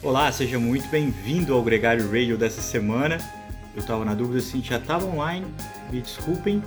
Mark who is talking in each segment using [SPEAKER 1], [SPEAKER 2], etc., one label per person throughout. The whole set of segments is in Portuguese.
[SPEAKER 1] Olá, seja muito bem-vindo ao Gregário Radio dessa semana. Eu estava na dúvida se já estava online, me desculpem,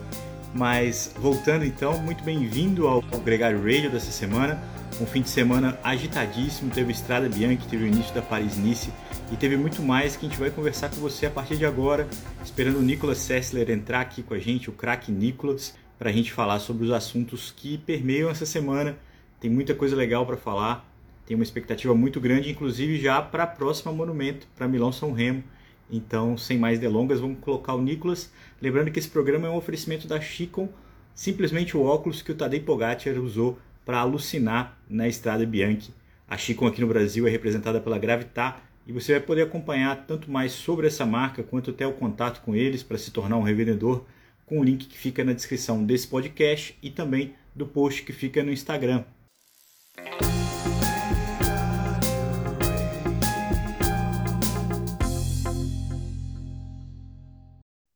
[SPEAKER 1] mas voltando então, muito bem-vindo ao Gregário Radio dessa semana. Um fim de semana agitadíssimo, teve Estrada Bianchi, teve o início da Paris-Nice e teve muito mais que a gente vai conversar com você a partir de agora, esperando o Nicolas Sessler entrar aqui com a gente, o craque Nicolas, para a gente falar sobre os assuntos que permeiam essa semana. Tem muita coisa legal para falar tem uma expectativa muito grande, inclusive já para a próxima monumento, para Milão São Remo. Então, sem mais delongas, vamos colocar o Nicolas. Lembrando que esse programa é um oferecimento da Chicon, simplesmente o óculos que o Tadej Pogacar usou para alucinar na Estrada Bianchi. A Chicon aqui no Brasil é representada pela Gravitar e você vai poder acompanhar tanto mais sobre essa marca quanto até o contato com eles para se tornar um revendedor com o link que fica na descrição desse podcast e também do post que fica no Instagram.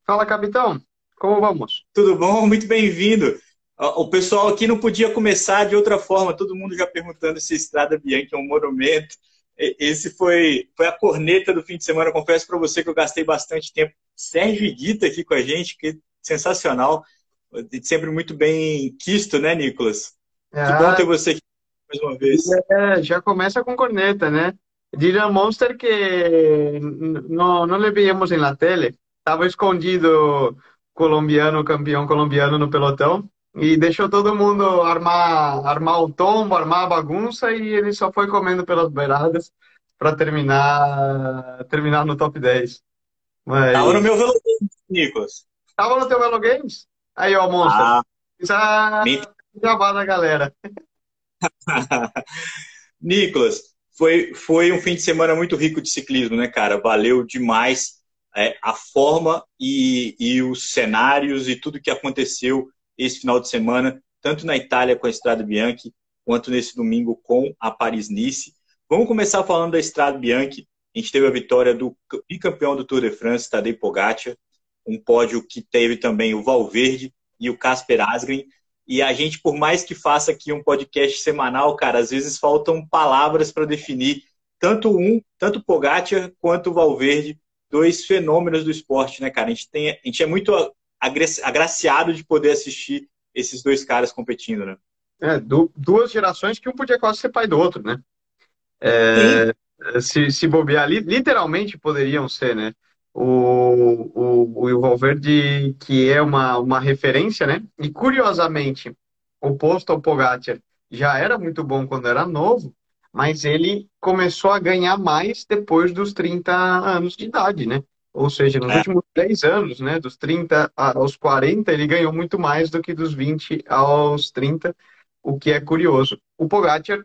[SPEAKER 2] Fala, capitão. Como vamos?
[SPEAKER 1] Tudo bom? Muito bem-vindo. O pessoal aqui não podia começar de outra forma, todo mundo já perguntando se Estrada Bianchi é um monumento. Esse foi, foi a corneta do fim de semana. Confesso para você que eu gastei bastante tempo. Sérgio Guita aqui com a gente, que sensacional. Sempre muito bem quisto, né, Nicolas? Ah, que bom ter você aqui mais uma vez.
[SPEAKER 2] É, já começa com corneta, né? Dylan Monster que não, não le veíamos em la tele. Estava escondido colombiano, campeão colombiano no pelotão e deixou todo mundo armar, armar o tombo, armar a bagunça e ele só foi comendo pelas beiradas para terminar, terminar no top 10.
[SPEAKER 1] Mas... Tava no meu Velo Games, Nicolas.
[SPEAKER 2] Tava no teu Velo Games? Aí, ó, monstro. Ah, já, já vai da galera.
[SPEAKER 1] Nicolas, foi, foi um fim de semana muito rico de ciclismo, né, cara? Valeu demais é, a forma e, e os cenários e tudo que aconteceu esse final de semana, tanto na Itália com a Estrada Bianchi, quanto nesse domingo com a Paris-Nice. Vamos começar falando da Estrada Bianchi. A gente teve a vitória do bicampeão do Tour de France, Tadej Pogacar, um pódio que teve também o Valverde e o Casper Asgreen. E a gente, por mais que faça aqui um podcast semanal, cara, às vezes faltam palavras para definir tanto um, tanto Pogacar quanto o Valverde, dois fenômenos do esporte, né, cara? A gente, tem, a gente é muito agraciado de poder assistir esses dois caras competindo, né?
[SPEAKER 2] É, duas gerações que um podia quase ser pai do outro, né? É, se, se bobear, literalmente poderiam ser, né? O, o, o Valverde, que é uma, uma referência, né? E curiosamente, oposto ao Pogacar, já era muito bom quando era novo, mas ele começou a ganhar mais depois dos 30 anos de idade, né? Ou seja, nos é. últimos 10 anos, né, dos 30 aos 40, ele ganhou muito mais do que dos 20 aos 30, o que é curioso. O Pogacar,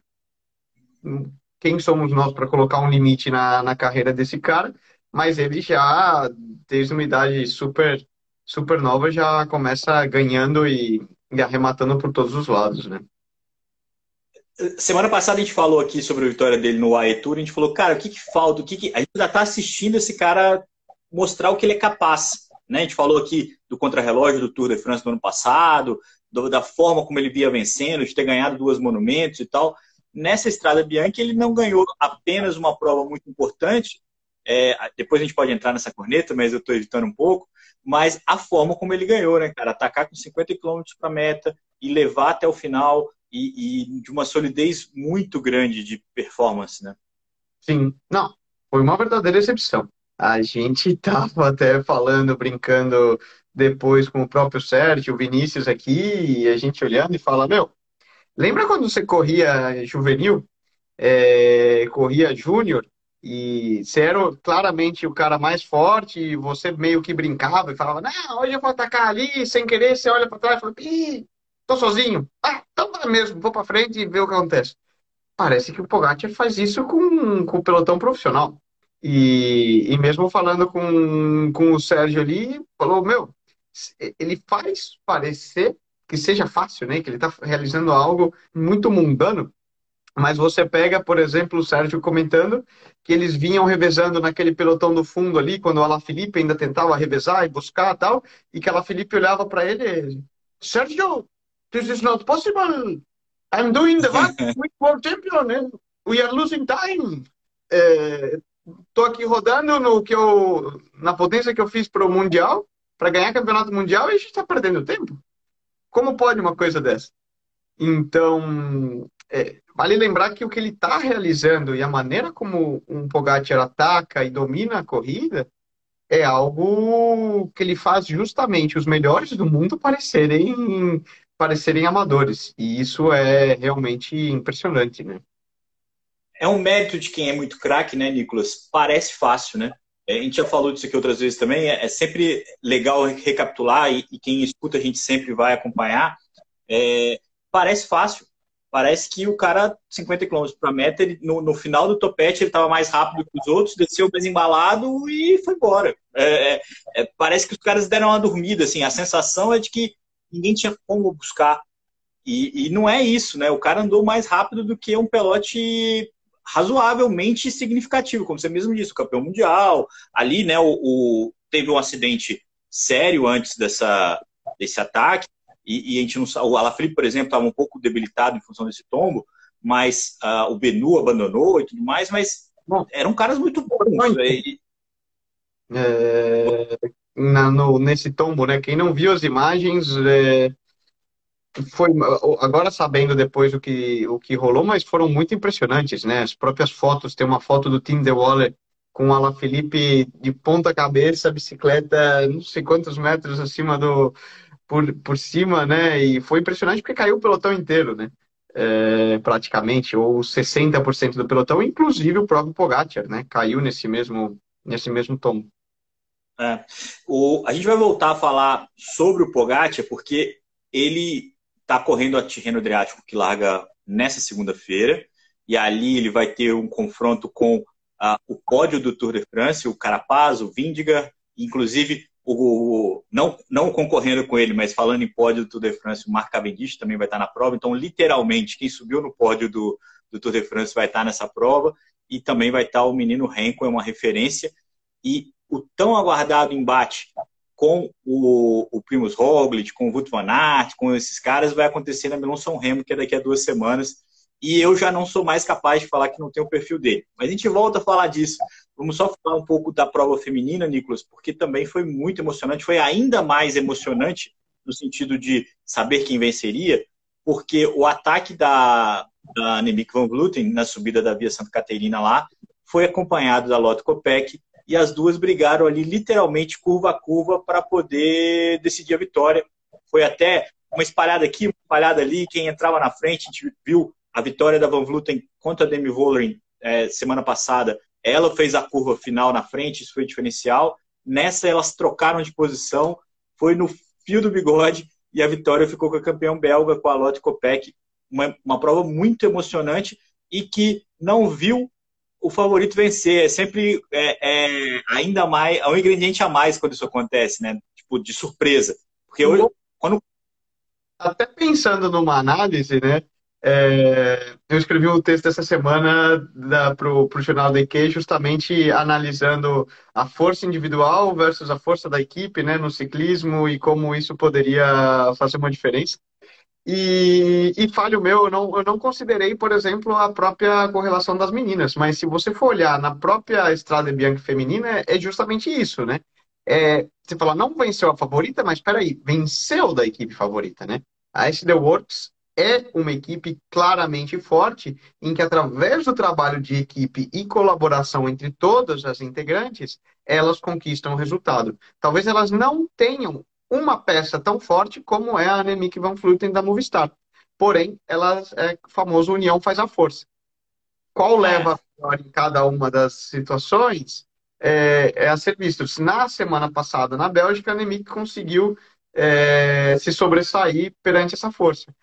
[SPEAKER 2] quem somos nós para colocar um limite na, na carreira desse cara? Mas ele já, desde uma idade super, super nova, já começa ganhando e, e arrematando por todos os lados, né?
[SPEAKER 1] Semana passada a gente falou aqui sobre a vitória dele no AE Tour, a gente falou, cara, o que, que falta? O que, que... A gente já está assistindo esse cara mostrar o que ele é capaz. Né? A gente falou aqui do contrarrelógio do Tour de France do ano passado, do, da forma como ele via vencendo, de ter ganhado duas monumentos e tal. Nessa estrada Bianchi, ele não ganhou apenas uma prova muito importante. É, depois a gente pode entrar nessa corneta, mas eu estou evitando um pouco. Mas a forma como ele ganhou, né, cara? Atacar com 50 km para meta e levar até o final, e, e, de uma solidez muito grande de performance, né?
[SPEAKER 2] Sim, não, foi uma verdadeira exceção. A gente estava até falando, brincando depois com o próprio Sérgio, o Vinícius aqui, e a gente olhando e fala, meu, lembra quando você corria juvenil, é, corria júnior, e você era claramente o cara mais forte, e você meio que brincava e falava, não, hoje eu vou atacar ali, sem querer, você olha para trás e fala, ih, tô sozinho. Ah, então vai mesmo, vou para frente e ver o que acontece. Parece que o Pogacar faz isso com, com o pelotão profissional. E, e mesmo falando com, com o Sérgio ali, falou, meu, ele faz parecer que seja fácil, né? Que ele está realizando algo muito mundano. Mas você pega, por exemplo, o Sérgio comentando que eles vinham revezando naquele pelotão do fundo ali, quando o Alaphilippe ainda tentava revezar e buscar tal, e que a Felipe olhava para ele, Sérgio, This is not possible. I'm doing the back with world champion and we are losing time. é, tô aqui rodando no que eu, na potência que eu fiz para o Mundial, para ganhar campeonato mundial, e a gente está perdendo tempo. Como pode uma coisa dessa? Então, é, vale lembrar que o que ele está realizando e a maneira como um Pogacar ataca e domina a corrida é algo que ele faz justamente os melhores do mundo parecerem parecerem amadores. E isso é realmente impressionante, né?
[SPEAKER 1] É um mérito de quem é muito craque, né, Nicolas? Parece fácil, né? É, a gente já falou disso aqui outras vezes também. É, é sempre legal recapitular e, quem escuta a gente sempre vai acompanhar. É, parece fácil. Parece que o cara, 50 km para meta, ele, no, no, final do topete, ele estava mais rápido que os outros, desceu mais embalado e foi embora. É, é, é, parece que os caras deram uma dormida. Assim, a sensação é de que ninguém tinha como buscar. E, e não é isso, né? O cara andou mais rápido do que um pelote razoavelmente significativo, como você mesmo disse, o campeão mundial. Ali, né, o, o teve um acidente sério antes dessa, desse ataque, e, e a gente não o Alaphilippe, por exemplo, estava um pouco debilitado em função desse tombo, mas uh, o Benu abandonou e tudo mais, mas Bom, eram caras muito bons.
[SPEAKER 2] É, na, no, nesse tombo, né? Quem não viu as imagens, é, foi agora sabendo depois o que o que rolou, mas foram muito impressionantes, né? As próprias fotos, tem uma foto do Tim De Waller com Ala Felipe de ponta cabeça, bicicleta não sei quantos metros acima do por, por cima, né? E foi impressionante porque caiu o pelotão inteiro, né? É, praticamente, ou 60% do pelotão, inclusive o próprio Pogacar, né? Caiu nesse mesmo nesse mesmo tombo.
[SPEAKER 1] É. O, a gente vai voltar a falar sobre o Pogacar porque ele está correndo a Tirreno Adriático, que larga nessa segunda-feira, e ali ele vai ter um confronto com o pódio do Tour de France, o Carapaz, o Vindiga, inclusive o, o, não, não concorrendo com ele, mas falando em pódio do Tour de France, o Marc Cavendish também vai estar na prova. Então, literalmente, quem subiu no pódio do, do Tour de France vai estar nessa prova. E também vai estar o menino Renko, é uma referência. E o tão aguardado embate com o, o Primus Roglic, com o Wout van Aert, com esses caras, vai acontecer na Milão São Remo, que é daqui a duas semanas. E eu já não sou mais capaz de falar que não tem o perfil dele. Mas a gente volta a falar disso. Vamos só falar um pouco da prova feminina, Nicolas, porque também foi muito emocionante. Foi ainda mais emocionante no sentido de saber quem venceria, porque o ataque da, da Annemiek van Vleuten na subida da Via Santa Caterina lá foi acompanhado da Lotte Kopeck e as duas brigaram ali literalmente curva a curva para poder decidir a vitória. Foi até uma espalhada aqui, uma espalhada ali, quem entrava na frente, a gente viu a vitória da Van Vluten contra a Demi Vollering é, semana passada. Ela fez a curva final na frente, isso foi diferencial. Nessa elas trocaram de posição, foi no fio do bigode e a vitória ficou com a campeã belga, com a Lotte Kopeck. Uma, uma prova muito emocionante e que não viu o favorito vencer. É sempre é, é, ainda mais, é um ingrediente a mais quando isso acontece, né? Tipo, de surpresa. Porque eu, quando.
[SPEAKER 2] Até pensando numa análise, né? É, eu escrevi um texto essa semana para o jornal da IQ, justamente analisando a força individual versus a força da equipe né, no ciclismo e como isso poderia fazer uma diferença. E, e falho meu, eu não, eu não considerei, por exemplo, a própria correlação das meninas, mas se você for olhar na própria Estrada Bianca feminina, é justamente isso, né? É, você fala, não venceu a favorita, mas peraí, venceu da equipe favorita, né? A SD Works é uma equipe claramente forte, em que através do trabalho de equipe e colaboração entre todas as integrantes, elas conquistam o resultado. Talvez elas não tenham uma peça tão forte como é a Annemiek van Vleuten da Movistar. Porém, ela é famoso união faz a força. Qual é. leva a em cada uma das situações é, é, a ser visto. Na semana passada, na Bélgica, a Annemiek conseguiu é, se sobressair perante essa força.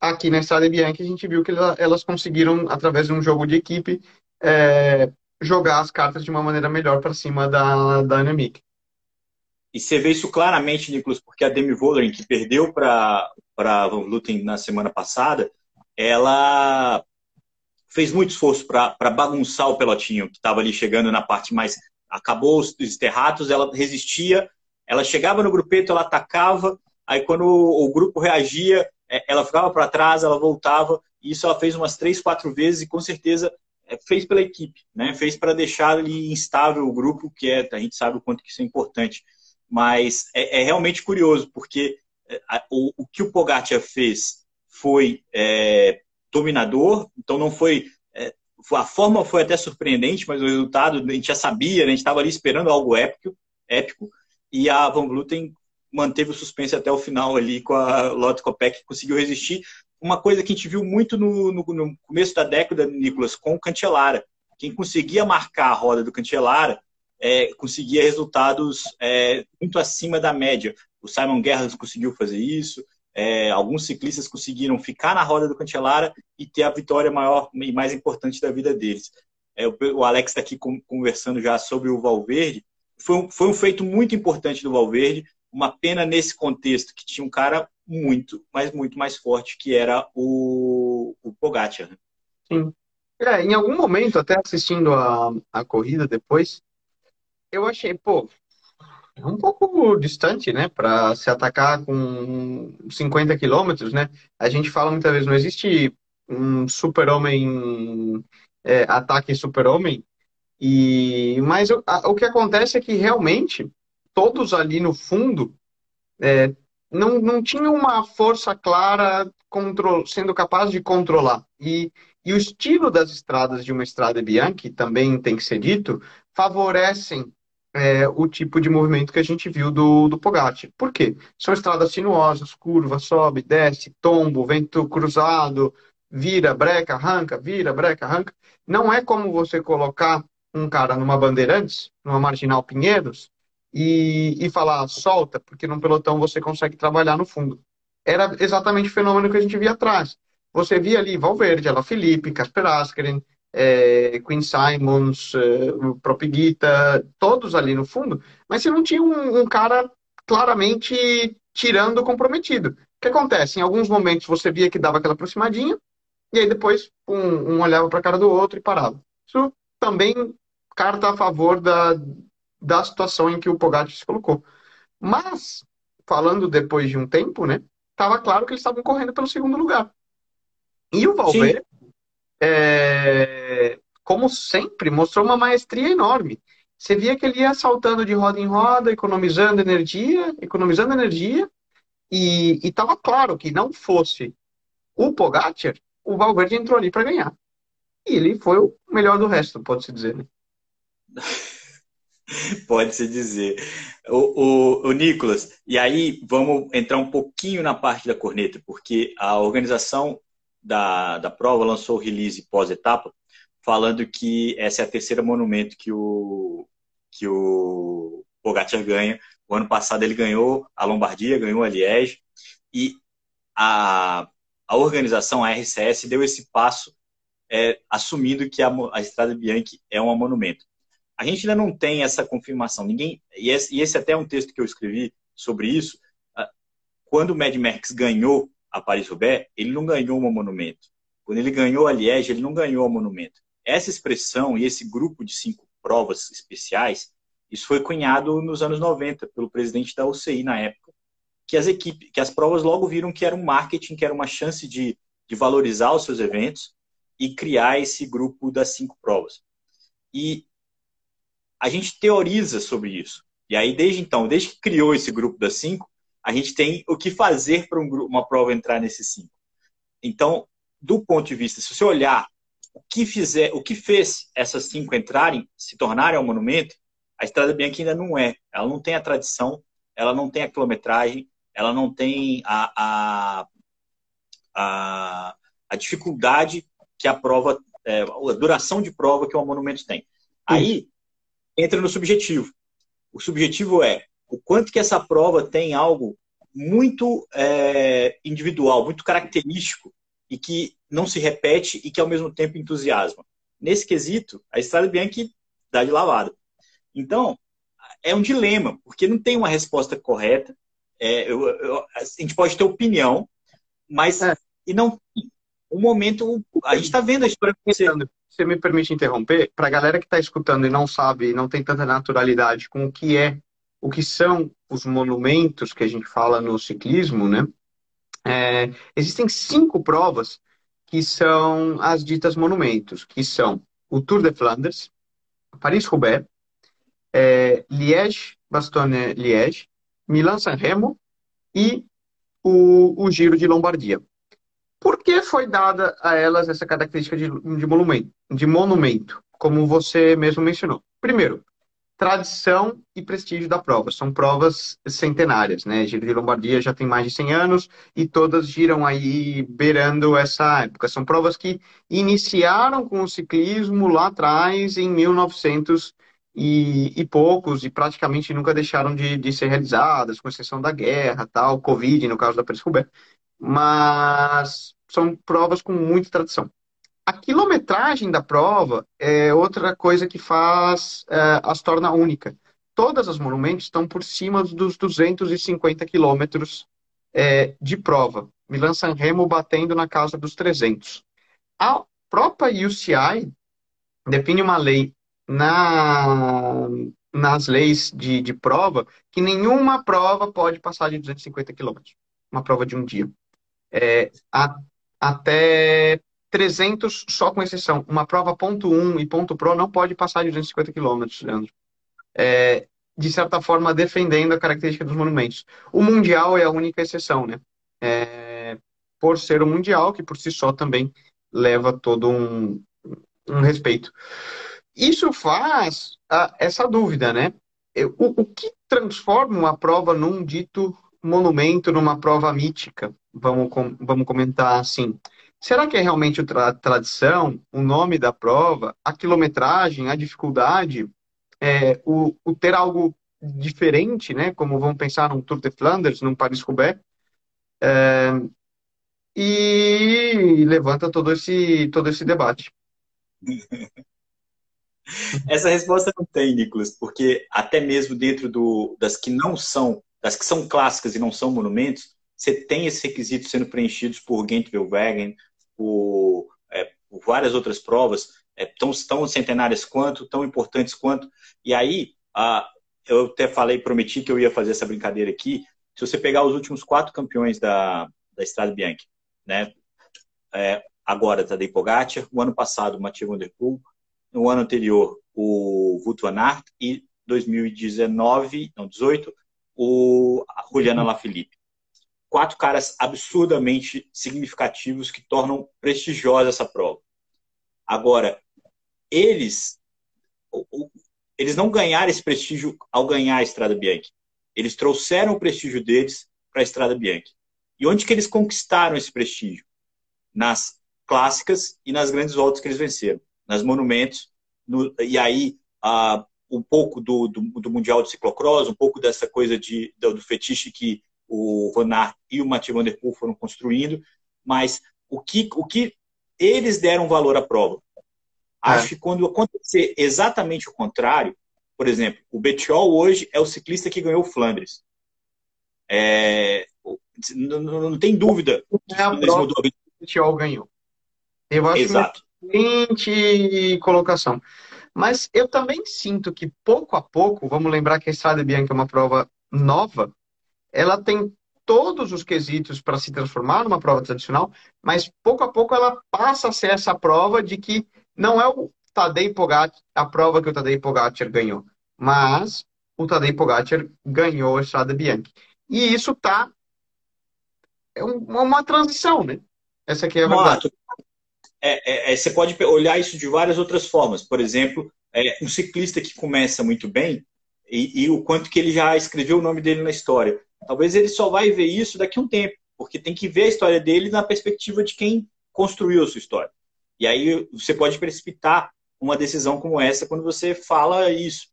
[SPEAKER 2] Aqui na Estrada Bianchi, a gente viu que elas conseguiram, através de um jogo de equipe, é, jogar as cartas de uma maneira melhor para cima da, da Annemiek.
[SPEAKER 1] E você vê isso claramente, Nicolas, porque a Demi Vollering, que perdeu para a Van na semana passada, ela fez muito esforço para bagunçar o pelotinho, que estava ali chegando na parte mais... Acabou os esterratos, ela resistia, ela chegava no grupeto, ela atacava, aí quando o, o grupo reagia, é, ela ficava para trás, ela voltava, e isso ela fez umas três, quatro vezes, e com certeza é, fez pela equipe, né? Fez para deixar ali instável o grupo, que é, a gente sabe o quanto que isso é importante. Mas é, é realmente curioso, porque é, o, o, que o Pogacar fez foi é, dominador, então não foi é, a forma foi até surpreendente, mas o resultado a gente já sabia, né? a gente estava ali esperando algo épico, épico, e a Van Vluten manteve o suspense até o final ali com a Lotte Kopeck, que conseguiu resistir. Uma coisa que a gente viu muito no, no, no começo da década, Nicolas, com o Cantelara. Quem conseguia marcar a roda do Cantelara é, conseguia resultados é, muito acima da média. O Simon Guerra conseguiu fazer isso, é, alguns ciclistas conseguiram ficar na roda do Cantelara e ter a vitória maior e mais importante da vida deles. É, o Alex está aqui conversando já sobre o Valverde. Foi um, foi um feito muito importante do Valverde, uma pena nesse contexto que tinha um cara muito, mas muito mais forte, que era o, o Pogacar. Né?
[SPEAKER 2] Sim. É, em algum momento, até assistindo a, a corrida depois, eu achei, pô, é um pouco distante, né, para se atacar com 50 quilômetros, né? A gente fala muitas vezes, não existe um super-homem, é, ataque super-homem, e mas o, a, o que acontece é que realmente todos ali no fundo é, não, não tinham uma força clara control, sendo capaz de controlar. E, e o estilo das estradas de uma estrada Bianchi, também tem que ser dito, favorecem é, o tipo de movimento que a gente viu do, do Pogatti. Por quê? São estradas sinuosas, curva, sobe, desce, tombo, vento cruzado, vira, breca, arranca, vira, breca, arranca. Não é como você colocar um cara numa Bandeirantes, numa Marginal Pinheiros, e, e falar solta, porque num pelotão você consegue trabalhar no fundo. Era exatamente o fenômeno que a gente via atrás. Você via ali Valverde, Ala Felipe, Casper Askren, é, Queen Simons, é, o Propiguita, todos ali no fundo, mas você não tinha um, um cara claramente tirando o comprometido. O que acontece? Em alguns momentos você via que dava aquela aproximadinha, e aí depois um, um olhava para a cara do outro e parava. Isso também carta a favor da, da situação em que o Pogacar se colocou. Mas, falando depois de um tempo, né, estava claro que eles estavam correndo pelo segundo lugar. E o Valverde, é, como sempre, mostrou uma maestria enorme. Você via que ele ia saltando de roda em roda, economizando energia, economizando energia, e estava claro que não fosse o Pogacar, o Valverde entrou ali para ganhar. E ele foi o melhor do resto, pode-se dizer. Né?
[SPEAKER 1] Pode-se dizer. O, o, o, Nicolas, e aí vamos entrar um pouquinho na parte da corneta, porque a organização da, da prova lançou o release pós-etapa, falando que essa é a terceira monumento que o, que o Pogacar ganha. O ano passado ele ganhou a Lombardia, ganhou a Liège, e a, a organização, a RCS, deu esse passo é, assumindo que a, a Estrada Bianchi é um monumento. A gente ainda não tem essa confirmação. Ninguém e esse, e esse até é um texto que eu escrevi sobre isso. Quando o Mad Max ganhou a Paris-Roubaix, ele não ganhou um monumento. Quando ele ganhou a Liège, ele não ganhou um monumento. Essa expressão e esse grupo de cinco provas especiais, isso foi cunhado nos anos 90 pelo presidente da UCI na época, que as equipes, que as provas logo viram que era um marketing, que era uma chance de, de valorizar os seus eventos e criar esse grupo das cinco provas. E a gente teoriza sobre isso. E aí, desde então, desde que criou esse grupo das cinco, a gente tem o que fazer para um uma prova entrar nesses cinco. Então, do ponto de vista, se você olhar o que fizer, o que fez essas cinco entrarem, se tornarem um monumento, a Estrada Bianca ainda não é. Ela não tem a tradição, ela não tem a quilometragem, ela não tem a, a, a, a dificuldade que a prova, é, a duração de prova que o monumento tem. Aí, entra no subjetivo. O subjetivo é o quanto que essa prova tem algo muito é, individual, muito característico e que não se repete e que ao mesmo tempo entusiasma. Nesse quesito, a Estrada Bianchi dá de lavada. Então, é um dilema, porque não tem uma resposta correta. É, eu, eu, a gente pode ter opinião, mas é. e não um momento a gente está vendo a história acontecendo
[SPEAKER 2] você me permite interromper, para a galera que está escutando e não sabe, não tem tanta naturalidade com o que é, o que são os monumentos que a gente fala no ciclismo, né? É, existem cinco provas que são as ditas monumentos, que são o Tour de Flandres, Paris-Roubaix, é, Liège-Bastogne-Liège, Milan-San Remo e o, o Giro de Lombardia. Por que foi dada a elas essa característica de, de, monumento, de monumento, como você mesmo mencionou? Primeiro, tradição e prestígio da prova. São provas centenárias, né? Giro de Lombardia já tem mais de 100 anos e todas giram aí beirando essa época. São provas que iniciaram com o ciclismo lá atrás, em 1900 e, e poucos, e praticamente nunca deixaram de, de, ser realizadas, com exceção da guerra, tal, Covid, no caso da Paris-Roubaix. Mas são provas com muita tradição. Quilometragem da prova é outra coisa que faz, é, as torna única. Todas as monumentos estão por cima dos 250 quilômetros é, de prova. Milan-San Remo batendo na casa dos 300. A própria UCI define uma lei na, nas leis de, de prova que nenhuma prova pode passar de 250 quilômetros. Uma prova de um dia. É, a, até 300 só com exceção. Uma prova ponto 1 e ponto pro não pode passar de 250 quilômetros, Leandro. É, de certa forma, defendendo a característica dos monumentos. O Mundial é a única exceção, né? É, por ser o Mundial, que por si só também leva todo um, um respeito. Isso faz a, essa dúvida, né? O, o que transforma uma prova num dito monumento, numa prova mítica? Vamos, com, vamos comentar assim. Será que é realmente a tradição, o nome da prova, a quilometragem, a dificuldade, é, o, o, ter algo diferente, né? Como vamos pensar num Tour de Flanders, num Paris-Roubaix, é, e levanta todo esse, todo esse debate.
[SPEAKER 1] Essa resposta não tem, Nicolas, porque até mesmo dentro do, das que não são, das que são clássicas e não são monumentos, você tem esses requisitos sendo preenchidos por Gent-Wevelgem, por, é, por várias outras provas, é, tão, tão centenárias quanto, tão importantes quanto. E aí, a, eu até falei, prometi que eu ia fazer essa brincadeira aqui. Se você pegar os últimos quatro campeões da, da Estrada Bianchi, né? É, agora Tadej Pogacar, o ano passado Mathieu Van Der Poel, no ano anterior o Wout van Aert e 2019, não, 18, o Juliana Lafilippe quatro caras absurdamente significativos que tornam prestigiosa essa prova. Agora, eles eles não ganharam esse prestígio ao ganhar a Estrada Bianchi. Eles trouxeram o prestígio deles para a Estrada Bianchi. E onde que eles conquistaram esse prestígio? Nas clássicas e nas grandes voltas que eles venceram. Nas monumentos. No, e aí, uh, um pouco do, do, do, Mundial de Ciclocross, um pouco dessa coisa de, do, do fetiche que o Aert e o Mathieu Van Der Poel foram construindo, mas o que, o que eles deram valor à prova. Acho é. que quando acontecer exatamente o contrário, por exemplo, o Bettiol hoje é o ciclista que ganhou o Flandres. É, não, não, tem dúvida.
[SPEAKER 2] É a prova que o Bettiol ganhou. Eu acho Exato. excelente colocação. Mas eu também sinto que pouco a pouco, vamos lembrar que a Estrada Bianca é uma prova nova, ela tem todos os quesitos para se transformar numa prova tradicional, mas pouco a pouco ela passa a ser essa prova de que não é o Tadej Pogacar, a prova que o Tadej Pogacar ganhou, mas o Tadej Pogacar ganhou a Estrada Bianchi. E isso tá é uma transição, né? Essa aqui é a verdade.
[SPEAKER 1] É, é, é, você pode olhar isso de várias outras formas. Por exemplo, é, um ciclista que começa muito bem e, e, o quanto que ele já escreveu o nome dele na história. Talvez ele só vai ver isso daqui a um tempo, porque tem que ver a história dele na perspectiva de quem construiu a sua história. E aí você pode precipitar uma decisão como essa quando você fala isso.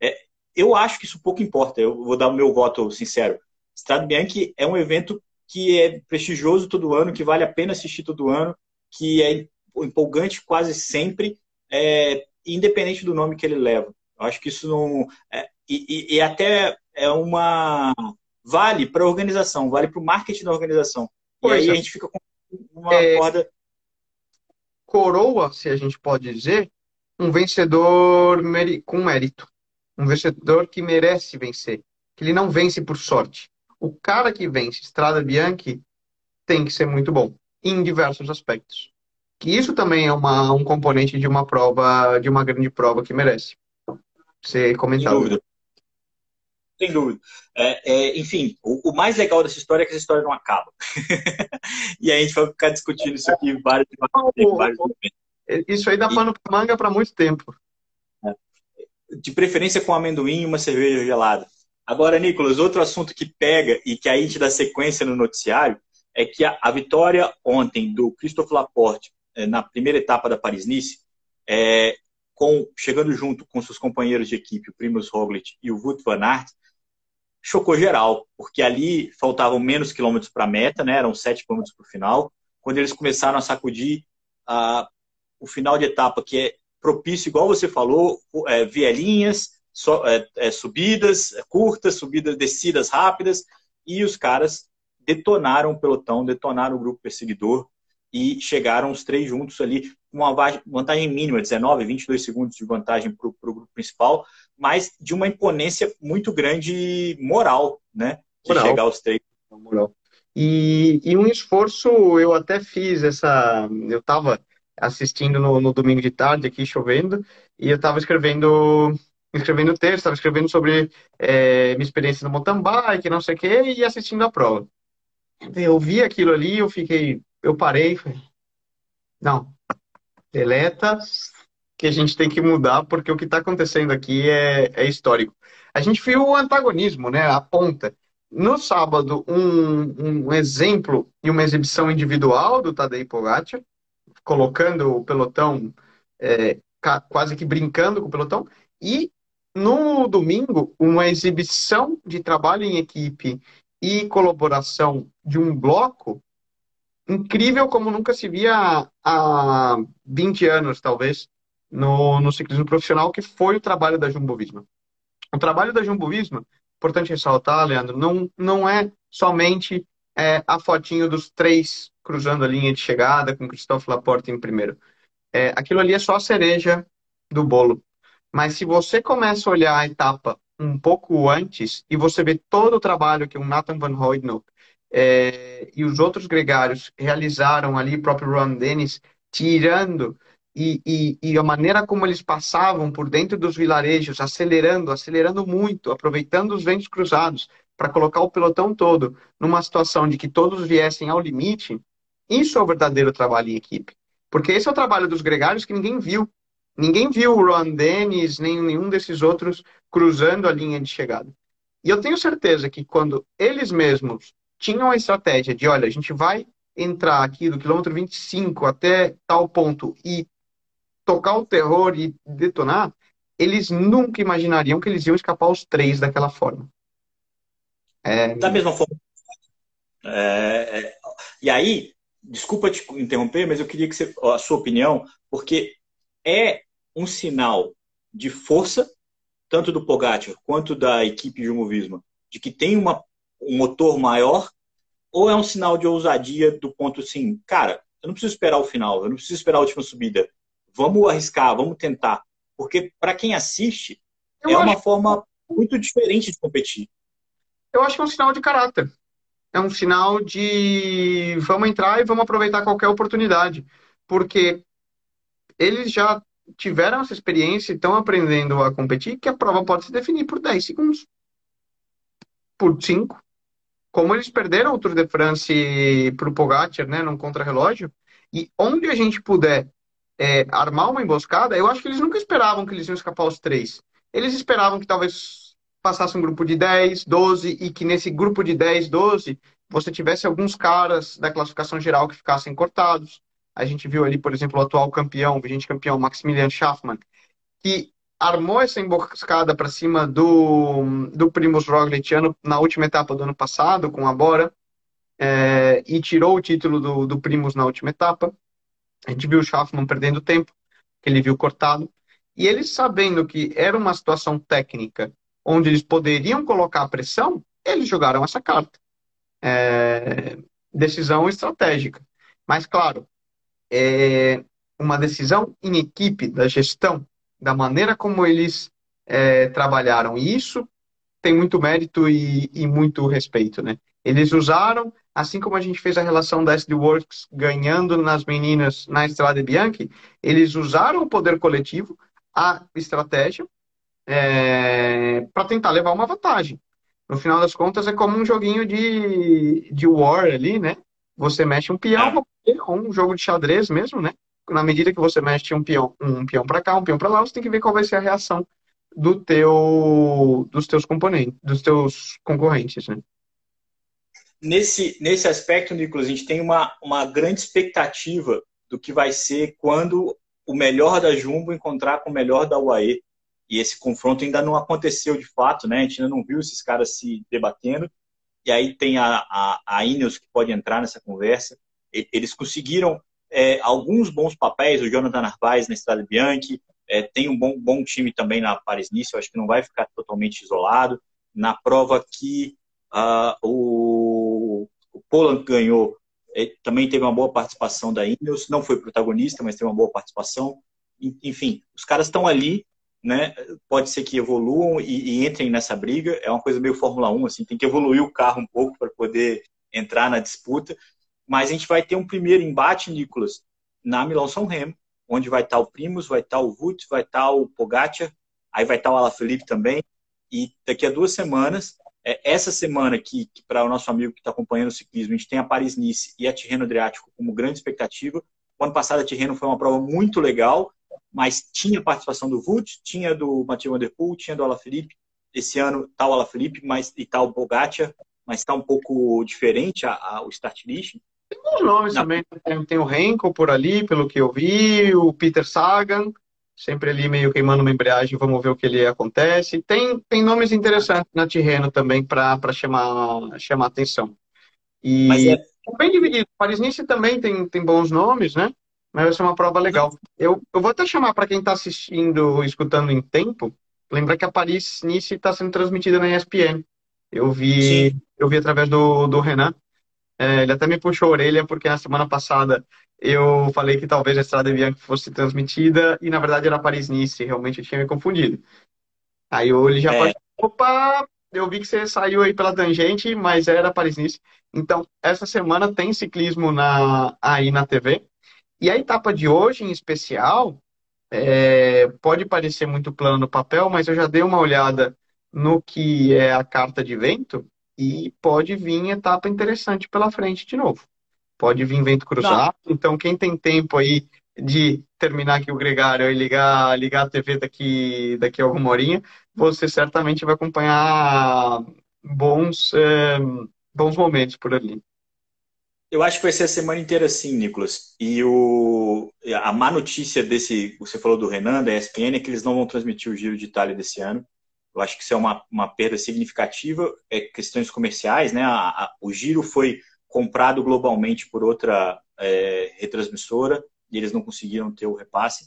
[SPEAKER 1] É, eu acho que isso pouco importa. Eu vou dar o meu voto sincero. Strade Bianchi é um evento que é prestigioso todo ano, que vale a pena assistir todo ano, que é empolgante quase sempre, é, independente do nome que ele leva. Eu acho que isso não. É, e, e até é uma vale para a organização, vale para o marketing da organização. Pois e aí é. a gente fica com uma é, corda.
[SPEAKER 2] Coroa, se a gente pode dizer, um vencedor com mérito. Um vencedor que merece vencer. Que ele não vence por sorte. O cara que vence Estrada Bianchi tem que ser muito bom, em diversos aspectos. que isso também é uma, um componente de uma prova, de uma grande prova que merece ser comentado.
[SPEAKER 1] Sem dúvida. Sem dúvida. É, é, enfim, o, o, mais legal dessa história é que essa história não acaba. e aí a gente vai ficar discutindo isso aqui vários, vários, vários
[SPEAKER 2] Isso aí dá pano para manga para muito tempo.
[SPEAKER 1] É. De preferência com amendoim e uma cerveja gelada. Agora, Nicolas, outro assunto que pega e que aí a gente dá sequência no noticiário é que a, a vitória ontem do Christophe Laporte é, na primeira etapa da Paris-Nice, é, com, chegando junto com seus companheiros de equipe, o Primoz Roglic e o Wout van Aert, chocou geral, porque ali faltavam menos quilômetros para a meta, né? eram sete quilômetros para o final, quando eles começaram a sacudir uh, o final de etapa, que é propício, igual você falou, é, vielinhas, so, é, é, subidas curtas, subidas, descidas rápidas, e os caras detonaram o pelotão, detonaram o grupo perseguidor e chegaram os três juntos ali com uma vantagem mínima, 19, 22 segundos de vantagem para o grupo principal, mas de uma imponência muito grande moral, né? De moral. chegar aos três.
[SPEAKER 2] Moral. E, e, um esforço, eu até fiz essa. Eu estava assistindo no, no, domingo de tarde, aqui chovendo, e eu estava escrevendo escrevendo texto, estava escrevendo sobre é, minha experiência no mountain bike, não sei o quê, e assistindo a prova. Eu vi aquilo ali, eu fiquei, eu parei, falei, não, deleta, que a gente tem que mudar, porque o que está acontecendo aqui é, é, histórico. A gente viu o antagonismo, né? A ponta. No sábado, um, um exemplo e uma exibição individual do Tadej Pogacar, colocando o pelotão, é, quase que brincando com o pelotão, e no domingo, uma exibição de trabalho em equipe e colaboração de um bloco incrível como nunca se via há 20 anos, talvez, no, no ciclismo profissional, que foi o trabalho da Jumbo Visma. O trabalho da Jumbo Visma, importante ressaltar, Leandro, não, não é somente é, a fotinho dos três cruzando a linha de chegada com Christophe Laporte em primeiro. É, aquilo ali é só a cereja do bolo. Mas se você começa a olhar a etapa um pouco antes e você vê todo o trabalho que o Nathan Van Hoydonk é, e os outros gregários realizaram ali, próprio Ron Dennis, tirando e, e, e, a maneira como eles passavam por dentro dos vilarejos, acelerando, acelerando muito, aproveitando os ventos cruzados para colocar o pelotão todo numa situação de que todos viessem ao limite, isso é o verdadeiro trabalho em equipe. Porque esse é o trabalho dos gregários que ninguém viu. Ninguém viu o Ron Dennis, nem nenhum desses outros cruzando a linha de chegada. E eu tenho certeza que quando eles mesmos tinham a estratégia de, olha, a gente vai entrar aqui do quilômetro 25 até tal ponto e tocar o terror e detonar, eles nunca imaginariam que eles iam escapar os três daquela forma.
[SPEAKER 1] É... Da mesma forma. É, é... E aí, desculpa te interromper, mas eu queria que você, a sua opinião, porque é um sinal de força, tanto do Pogacar quanto da equipe Jumbo Visma, de que tem uma, um motor maior, ou é um sinal de ousadia do ponto assim, cara, eu não preciso esperar o final, eu não preciso esperar a última subida, vamos arriscar, vamos tentar. Porque para quem assiste, eu é acho... uma forma muito diferente de competir.
[SPEAKER 2] Eu acho que é um sinal de caráter. É um sinal de vamos entrar e vamos aproveitar qualquer oportunidade. Porque eles já tiveram essa experiência e estão aprendendo a competir que a prova pode se definir por 10 segundos. Por 5. Como eles perderam o Tour de France para o Pogacar, né, num contrarrelógio. E onde a gente puder é, armar uma emboscada, eu acho que eles nunca esperavam que eles iam escapar os três. Eles esperavam que talvez passasse um grupo de 10, 12 e que nesse grupo de 10, 12 você tivesse alguns caras da classificação geral que ficassem cortados. A gente viu ali, por exemplo, o atual campeão, o vigente campeão Maximilian Schaffmann, que armou essa emboscada para cima do, do Primus Roglic na última etapa do ano passado, com a Bora, é, e tirou o título do, do Primus na última etapa. A gente viu o Schaffman perdendo tempo, que ele viu cortado. E eles sabendo que era uma situação técnica onde eles poderiam colocar pressão, eles jogaram essa carta. É... Decisão estratégica. Mas, claro, é uma decisão em equipe da gestão, da maneira como eles é, trabalharam. E isso tem muito mérito e, e muito respeito. Né? Eles usaram assim como a gente fez a relação da SD Works ganhando nas meninas na Estrada Bianchi, eles usaram o poder coletivo, a estratégia, é, para tentar levar uma vantagem. No final das contas, é como um joguinho de, de war ali, né? Você mexe um peão, é. ou um jogo de xadrez mesmo, né? Na medida que você mexe um peão, um peão para cá, um peão para lá, você tem que ver qual vai ser a reação do teu, dos teus componentes, dos teus concorrentes, né?
[SPEAKER 1] Nesse, nesse aspecto, Nicolas, a gente tem uma, uma grande expectativa do que vai ser quando o melhor da Jumbo encontrar com o melhor da UAE. E esse confronto ainda não aconteceu de fato, né? A gente ainda não viu esses caras se debatendo. E aí tem a, a, a Ineos que pode entrar nessa conversa. Eles conseguiram é, alguns bons papéis, o Jonathan Narvaez na Estrada Bianchi, é, tem um bom, bom time também na Paris-Nice, eu acho que não vai ficar totalmente isolado. Na prova que uh, o, o Poland ganhou, é, também teve uma boa participação da Ineos, não foi protagonista, mas teve uma boa participação. Enfim, os caras estão ali, né? Pode ser que evoluam e, e, entrem nessa briga. É uma coisa meio Fórmula 1, assim, tem que evoluir o carro um pouco para poder entrar na disputa. Mas a gente vai ter um primeiro embate, Nicolas, na Milão-São Remo, onde vai estar o Primus, vai estar o Vult, vai estar o Pogacar, aí vai estar o Alaphilippe também. E daqui a duas semanas, é, essa semana que, que para o nosso amigo que está acompanhando o ciclismo, a gente tem a Paris-Nice e a Tirreno Adriático como grande expectativa. O ano passado a Tirreno foi uma prova muito legal, mas tinha participação do Vult, tinha do Mathieu Van Der Poel, tinha do Alaphilippe. Esse ano está o Alaphilippe mas, e está o Pogacar, mas está um pouco diferente a, a, o start list.
[SPEAKER 2] Tem bons nomes Não. também. Tem, tem o Henkel por ali, pelo que eu vi, o Peter Sagan, sempre ali meio queimando uma embreagem, vamos ver o que ele acontece. Tem, tem nomes interessantes na Tirreno também para chamar, chamar atenção. E Mas é... bem dividido. Paris-Nice também tem, tem bons nomes, né? Mas vai ser uma prova legal. Eu, eu vou até chamar para quem está assistindo, escutando em tempo, lembrar que a Paris-Nice está sendo transmitida na ESPN. Eu vi, eu vi através do, do Renan. É, ele até me puxou a orelha porque na semana passada eu falei que talvez a Estrada Bianca fosse transmitida e na verdade era Paris-Nice, realmente eu tinha me confundido. Aí ele já é. pode, opa, eu vi que você saiu aí pela tangente, mas era Paris-Nice. Então, essa semana tem ciclismo na, aí na TV. E a etapa de hoje, em especial, é, pode parecer muito plano no papel, mas eu já dei uma olhada no que é a carta de vento e pode vir etapa interessante pela frente de novo. Pode vir vento cruzado. Não. Então, quem tem tempo aí de terminar aqui o gregário e ligar, ligar a TV daqui, daqui a alguma horinha, você certamente vai acompanhar bons, é, bons momentos por ali.
[SPEAKER 1] Eu acho que vai ser a semana inteira assim, Nicolas. E o, a má notícia desse, você falou do Renan, da ESPN, é que eles não vão transmitir o Giro de Itália desse ano. Eu acho que isso é uma, uma perda significativa. É questões comerciais, né? A, a, o Giro foi comprado globalmente por outra é, retransmissora e eles não conseguiram ter o repasse.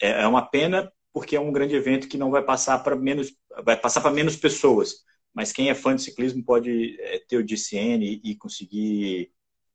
[SPEAKER 1] É, é uma pena porque é um grande evento que não vai passar para menos, vai passar para menos pessoas. Mas quem é fã de ciclismo pode é, ter o DCN e, e conseguir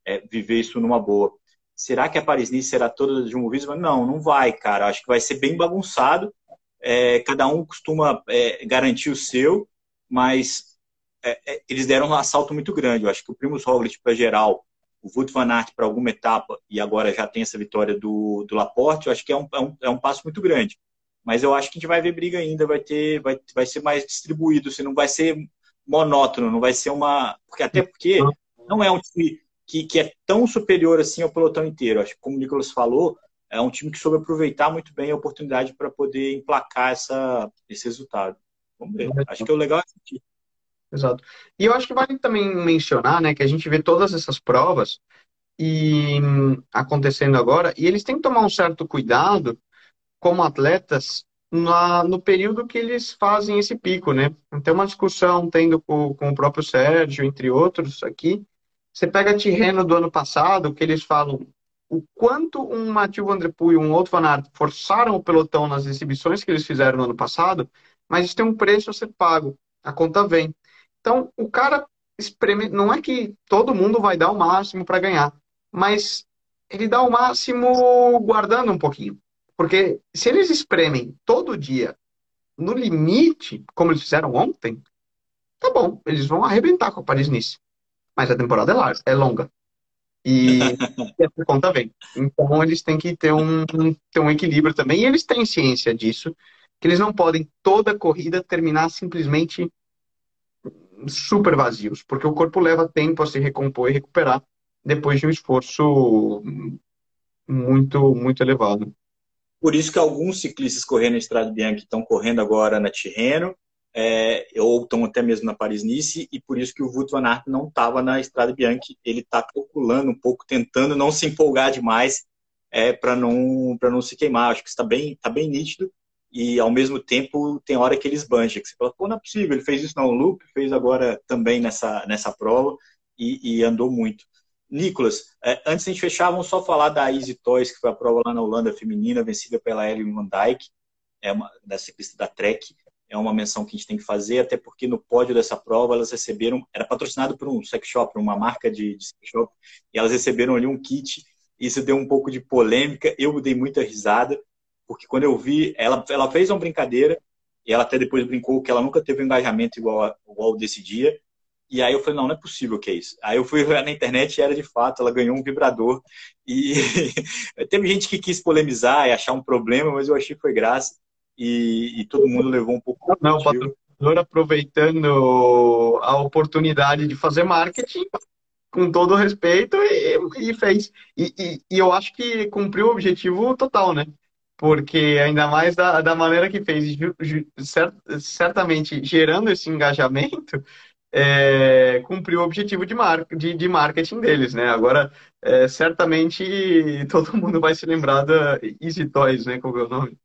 [SPEAKER 1] é, viver isso numa boa. Será que a Paris-Nice será toda de um Visma? Não, não vai, cara. Acho que vai ser bem bagunçado é, cada um costuma é, garantir o seu, mas é, é eles deram um assalto muito grande. Eu acho que o Primus Roglic para geral, o Wout van Aert para alguma etapa e agora já tem essa vitória do, do Laporte, eu acho que é um, é um, é um passo muito grande. Mas eu acho que a gente vai ver briga ainda, vai ter, vai, vai ser mais distribuído, se não vai ser monótono, não vai ser uma, porque até porque não é um time que, que é tão superior assim ao pelotão inteiro. Acho que como o Nicolas falou, é um time que soube aproveitar muito bem a oportunidade para poder emplacar essa, esse resultado. Vamos ver. Acho que é o legal é assistir.
[SPEAKER 2] Exato. E eu acho que vale também mencionar, né, que a gente vê todas essas provas e acontecendo agora, e eles têm que tomar um certo cuidado como atletas na, no período que eles fazem esse pico, né? Tem uma discussão tendo com, com o próprio Sérgio, entre outros, aqui. Você pega a Tirreno do ano passado, que eles falam o quanto um Mathieu Van Der Poel e um outro Van Aert forçaram o pelotão nas exibições que eles fizeram no ano passado, mas isso tem um preço a ser pago. A conta vem. Então, o cara espreme, não é que todo mundo vai dar o máximo para ganhar, mas ele dá o máximo guardando um pouquinho. Porque se eles espremem todo dia no limite, como eles fizeram ontem, tá bom, eles vão arrebentar com a Paris-Nice. mas a temporada é larga, é longa. E, e essa conta vem. Então eles têm que ter um, ter um equilíbrio também. E eles têm ciência disso, que eles não podem toda corrida terminar simplesmente super vazios, porque o corpo leva tempo a se recompor e recuperar depois de um esforço muito, muito elevado.
[SPEAKER 1] Por isso que alguns ciclistas correndo na Estrada Bianca estão correndo agora na Tirreno, é, ou estão até mesmo na Paris-Nice, e por isso que o Wout van Aert não estava na Estrada Bianca. Ele está calculando um pouco, tentando não se empolgar demais é, para não, não se queimar. Acho que está bem, tá bem nítido, e ao mesmo tempo tem hora que ele esbanja, que você fala, pô, não é possível, ele fez isso no loop, fez agora também nessa, nessa prova, e, e andou muito. Nicolas, é, antes de a gente fechar, vamos só falar da Easy Toys, que foi a prova lá na Holanda feminina, vencida pela Ellen Van Dijk, é uma, da ciclista da Trek. É uma menção que a gente tem que fazer, até porque no pódio dessa prova elas receberam, era patrocinado por um sex shop, uma marca de, de sex shop, e elas receberam ali um kit. Isso deu um pouco de polêmica. Eu dei muita risada, porque quando eu vi, ela, ela fez uma brincadeira, e ela até depois brincou que ela nunca teve um engajamento igual, igual desse dia. E aí eu falei, não, não é possível que é isso. Aí eu fui na internet e era de fato, ela ganhou um vibrador. E teve gente que quis polemizar e achar um problema, mas eu achei que foi graça. E, e todo mundo levou um pouco.
[SPEAKER 2] Não, o patrocinador aproveitando a oportunidade de fazer marketing com todo respeito e, e fez. E, e, e, eu acho que cumpriu o objetivo total, né? Porque ainda mais da, da maneira que fez, certamente gerando esse engajamento, é, cumpriu o objetivo de, mar, de, de marketing deles, né? Agora, é, certamente todo mundo vai se lembrar da Easy Toys, né? Qual é o nome?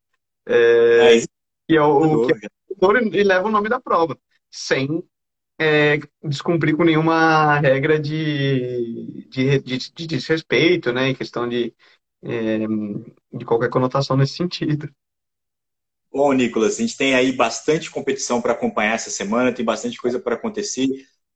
[SPEAKER 2] É, é que é o, que é, e leva o nome da prova, sem é, descumprir com nenhuma regra de, de, de, de desrespeito, né? Em questão de, é, de qualquer conotação nesse sentido.
[SPEAKER 1] Bom, Nicolas, a gente tem aí bastante competição para acompanhar essa semana, tem bastante coisa para acontecer.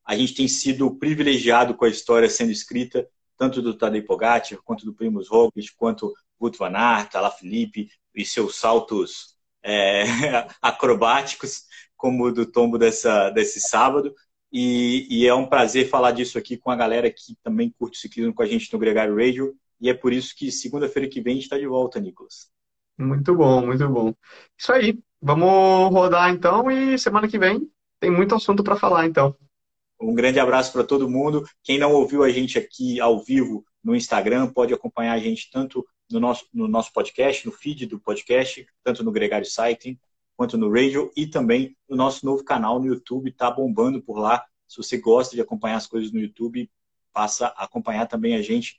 [SPEAKER 1] A gente tem sido privilegiado com a história sendo escrita, tanto do Tadej Pogacar, quanto do Primoz Roglic, quanto Wout van Aert, Alaphilippe e seus saltos é, acrobáticos, como o do tombo dessa, desse sábado. E, e, é um prazer falar disso aqui com a galera que também curte ciclismo com a gente no Gregário Radio. E é por isso que segunda-feira que vem a gente está de volta, Nicolas.
[SPEAKER 2] Muito bom, muito bom. Isso aí. Vamos rodar então e semana que vem tem muito assunto para falar então.
[SPEAKER 1] Um grande abraço para todo mundo. Quem não ouviu a gente aqui ao vivo no Instagram pode acompanhar a gente tanto no nosso, no nosso podcast, no feed do podcast, tanto no Gregário Cycling quanto no Radio e também no nosso novo canal no YouTube. Está bombando por lá. Se você gosta de acompanhar as coisas no YouTube, passa a acompanhar também a gente.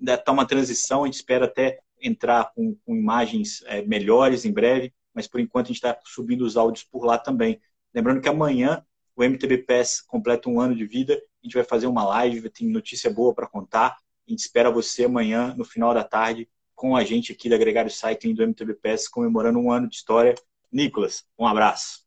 [SPEAKER 1] Está uma transição, a gente espera até entrar com, com imagens é, melhores em breve, mas por enquanto a gente está subindo os áudios por lá também. Lembrando que amanhã o MTB Pass completa um ano de vida, a gente vai fazer uma live, tem notícia boa para contar. A gente espera você amanhã, no final da tarde, com a gente aqui da Gregário Cycling do MTBPS, comemorando um ano de história. Nicolas, um abraço.